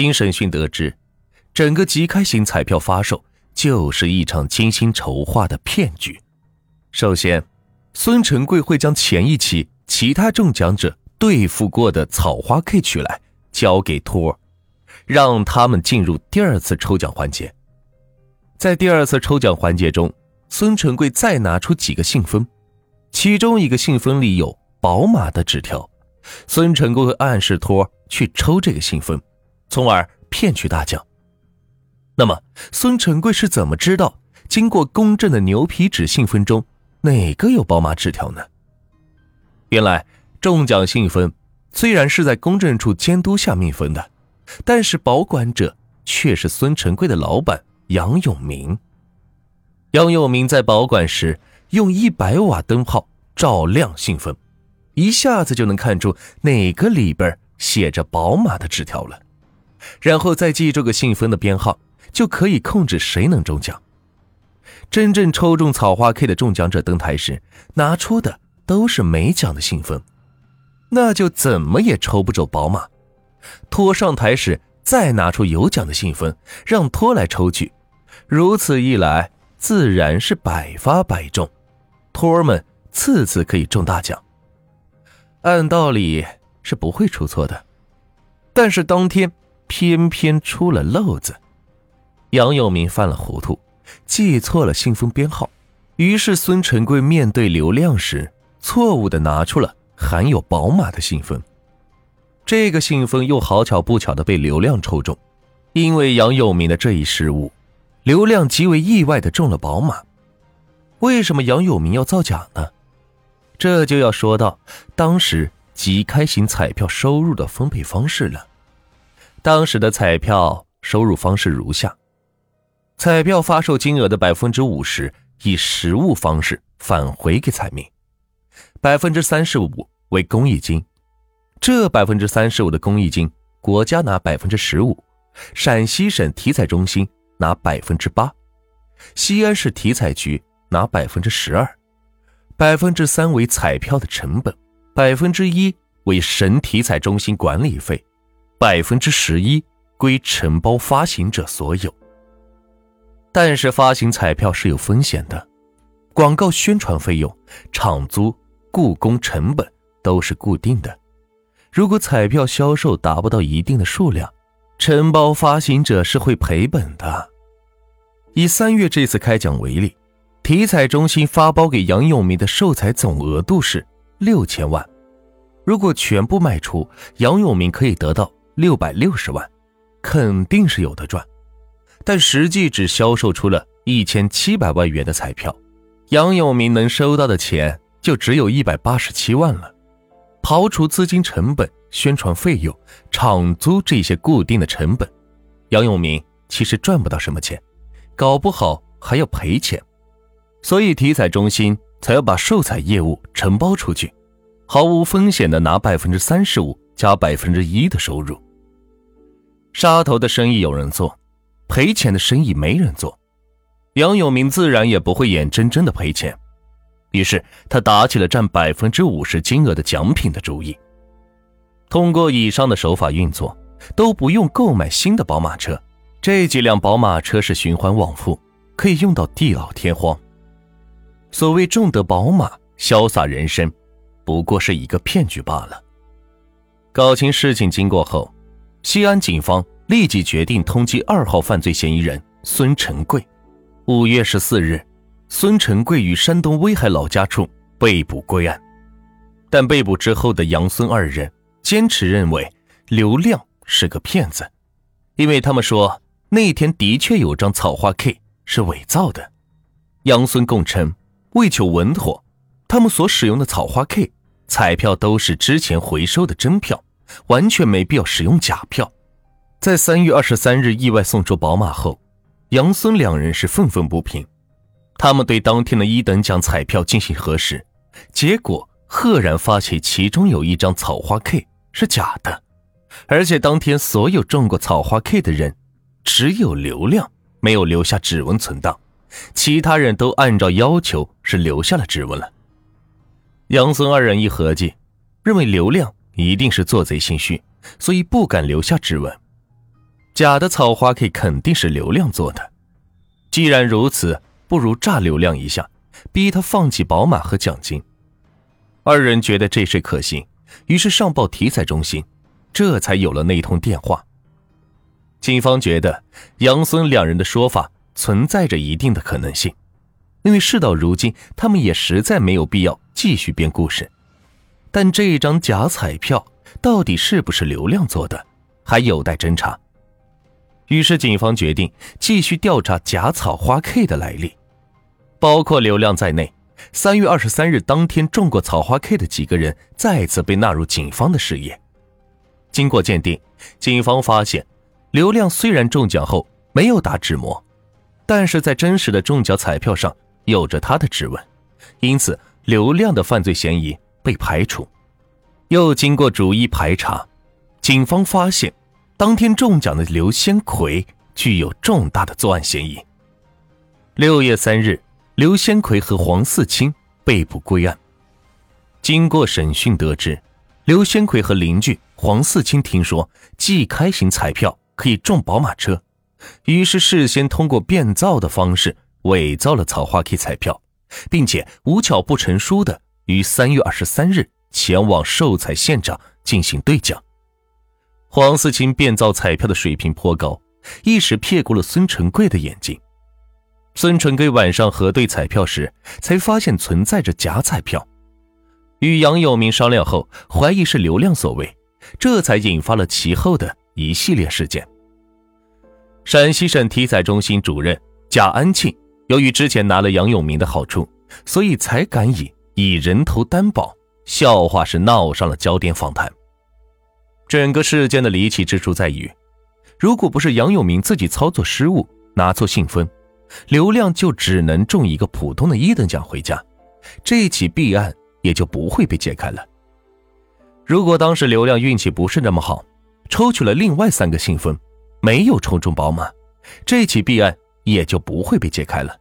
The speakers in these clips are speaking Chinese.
经审讯得知，整个即开型彩票发售就是一场精心筹划的骗局。首先，孙成贵会将前一期其他中奖者兑付过的草花 K 取来，交给托儿，让他们进入第二次抽奖环节。在第二次抽奖环节中，孙成贵再拿出几个信封，其中一个信封里有宝马的纸条，孙成贵会暗示托儿去抽这个信封。从而骗取大奖。那么，孙成贵是怎么知道经过公证的牛皮纸信封中哪个有宝马纸条呢？原来，中奖信封虽然是在公证处监督下密封的，但是保管者却是孙成贵的老板杨永明。杨永明在保管时用一百瓦灯泡照亮信封，一下子就能看出哪个里边写着宝马的纸条了。然后再记这个信封的编号，就可以控制谁能中奖。真正抽中草花 K 的中奖者登台时，拿出的都是没奖的信封，那就怎么也抽不走宝马。托上台时再拿出有奖的信封，让托来抽取，如此一来，自然是百发百中，托儿们次次可以中大奖。按道理是不会出错的，但是当天。偏偏出了漏子，杨永明犯了糊涂，记错了信封编号。于是孙成贵面对刘亮时，错误的拿出了含有宝马的信封。这个信封又好巧不巧的被刘亮抽中。因为杨永明的这一失误，刘亮极为意外的中了宝马。为什么杨永明要造假呢？这就要说到当时即开型彩票收入的分配方式了。当时的彩票收入方式如下：彩票发售金额的百分之五十以实物方式返回给彩民，百分之三十五为公益金。这百分之三十五的公益金，国家拿百分之十五，陕西省体彩中心拿百分之八，西安市体彩局拿百分之十二，百分之三为彩票的成本，百分之一为省体彩中心管理费。百分之十一归承包发行者所有，但是发行彩票是有风险的，广告宣传费用、场租、雇工成本都是固定的。如果彩票销售达不到一定的数量，承包发行者是会赔本的。以三月这次开奖为例，体彩中心发包给杨永明的售彩总额度是六千万，如果全部卖出，杨永明可以得到。六百六十万，肯定是有的赚，但实际只销售出了一千七百万元的彩票，杨永明能收到的钱就只有一百八十七万了。刨除资金成本、宣传费用、场租这些固定的成本，杨永明其实赚不到什么钱，搞不好还要赔钱。所以体彩中心才要把售彩业务承包出去，毫无风险的拿百分之三十五加百分之一的收入。杀头的生意有人做，赔钱的生意没人做，杨永明自然也不会眼睁睁的赔钱，于是他打起了占百分之五十金额的奖品的主意。通过以上的手法运作，都不用购买新的宝马车，这几辆宝马车是循环往复，可以用到地老天荒。所谓重得宝马，潇洒人生，不过是一个骗局罢了。搞清事情经过后。西安警方立即决定通缉二号犯罪嫌疑人孙成贵。五月十四日，孙成贵于山东威海老家处被捕归案。但被捕之后的杨孙二人坚持认为刘亮是个骗子，因为他们说那天的确有张草花 K 是伪造的。杨孙供称，为求稳妥，他们所使用的草花 K 彩票都是之前回收的真票。完全没必要使用假票。在三月二十三日意外送出宝马后，杨孙两人是愤愤不平。他们对当天的一等奖彩票进行核实，结果赫然发现其中有一张草花 K 是假的，而且当天所有中过草花 K 的人，只有刘亮没有留下指纹存档，其他人都按照要求是留下了指纹了。杨孙二人一合计，认为刘亮。一定是做贼心虚，所以不敢留下指纹。假的草花 K 肯定是刘亮做的。既然如此，不如炸刘亮一下，逼他放弃宝马和奖金。二人觉得这事可行，于是上报体彩中心，这才有了那通电话。警方觉得杨孙两人的说法存在着一定的可能性，因为事到如今，他们也实在没有必要继续编故事。但这一张假彩票到底是不是刘亮做的，还有待侦查。于是，警方决定继续调查假草花 K 的来历，包括刘亮在内，三月二十三日当天中过草花 K 的几个人再次被纳入警方的视野。经过鉴定，警方发现。刘亮虽然中奖后没有打指模，但是在真实的中奖彩票上有着他的指纹，因此刘亮的犯罪嫌疑被排除。又经过逐一排查，警方发现当天中奖的刘先奎具有重大的作案嫌疑。六月三日，刘先奎和黄四清被捕归案。经过审讯得知，刘先奎和邻居黄四清听说即开型彩票。可以中宝马车，于是事先通过变造的方式伪造了草花 K 彩票，并且无巧不成书的于三月二十三日前往寿彩现场进行兑奖。黄思清变造彩票的水平颇高，一时骗过了孙成贵的眼睛。孙成贵晚上核对彩票时，才发现存在着假彩票，与杨永明商量后，怀疑是刘亮所为，这才引发了其后的。一系列事件。陕西省体彩中心主任贾安庆，由于之前拿了杨永明的好处，所以才敢以以人头担保，笑话是闹上了焦点访谈。整个事件的离奇之处在于，如果不是杨永明自己操作失误拿错信封，刘亮就只能中一个普通的一等奖回家，这起弊案也就不会被解开了。如果当时刘亮运气不是那么好，抽取了另外三个信封，没有抽中宝马，这起弊案也就不会被解开了。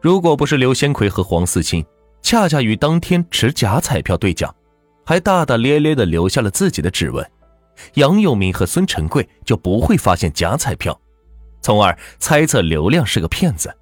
如果不是刘先奎和黄四清恰恰于当天持假彩票兑奖，还大大咧咧地留下了自己的指纹，杨永明和孙成贵就不会发现假彩票，从而猜测刘亮是个骗子，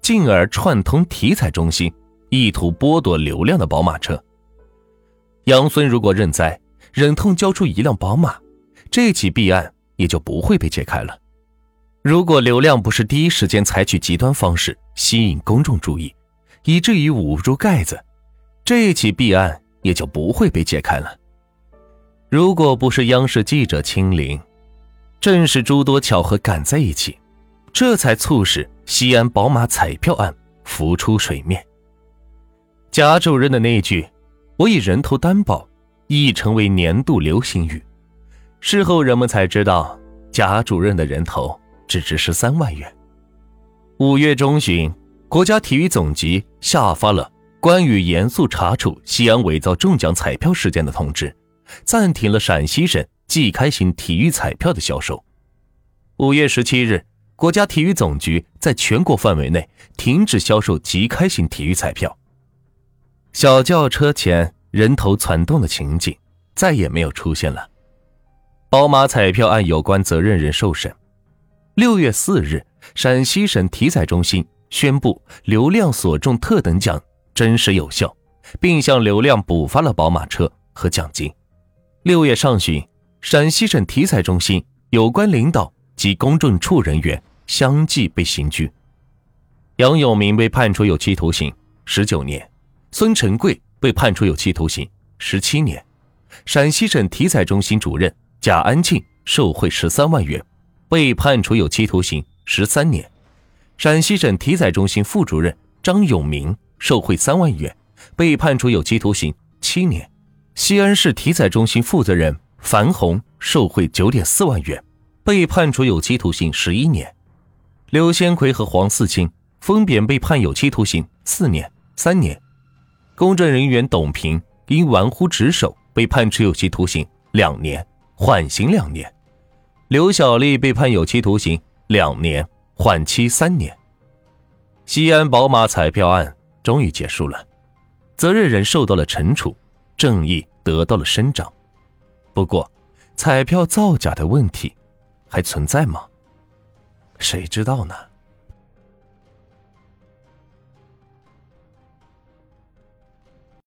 进而串通体彩中心，意图剥夺刘亮的宝马车。杨孙如果认栽，忍痛交出一辆宝马。这起弊案也就不会被解开了。如果刘亮不是第一时间采取极端方式吸引公众注意，以至于捂住盖子，这起弊案也就不会被揭开了。如果不是央视记者亲临，正是诸多巧合赶在一起，这才促使西安宝马彩票案浮出水面。贾主任的那句“我以人头担保”已成为年度流行语。事后人们才知道，贾主任的人头只值十三万元。五月中旬，国家体育总局下发了关于严肃查处西安伪造中奖彩票事件的通知，暂停了陕西省即开型体育彩票的销售。五月十七日，国家体育总局在全国范围内停止销售即开型体育彩票。小轿车前人头攒动的情景再也没有出现了。宝马彩票案有关责任人受审。六月四日，陕西省体彩中心宣布刘亮所中特等奖真实有效，并向刘亮补发了宝马车和奖金。六月上旬，陕西省体彩中心有关领导及公证处人员相继被刑拘。杨永明被判处有期徒刑十九年，孙成贵被判处有期徒刑十七年。陕西省体彩中心主任。贾安庆受贿十三万元，被判处有期徒刑十三年。陕西省体彩中心副主任张永明受贿三万元，被判处有期徒刑七年。西安市体彩中心负责人樊红受贿九点四万元，被判处有期徒刑十一年。刘先奎和黄四清分别被判有期徒刑四年、三年。公证人员董平因玩忽职守被判处有期徒刑两年。缓刑两年，刘小丽被判有期徒刑两年，缓期三年。西安宝马彩票案终于结束了，责任人受到了惩处，正义得到了伸张。不过，彩票造假的问题还存在吗？谁知道呢？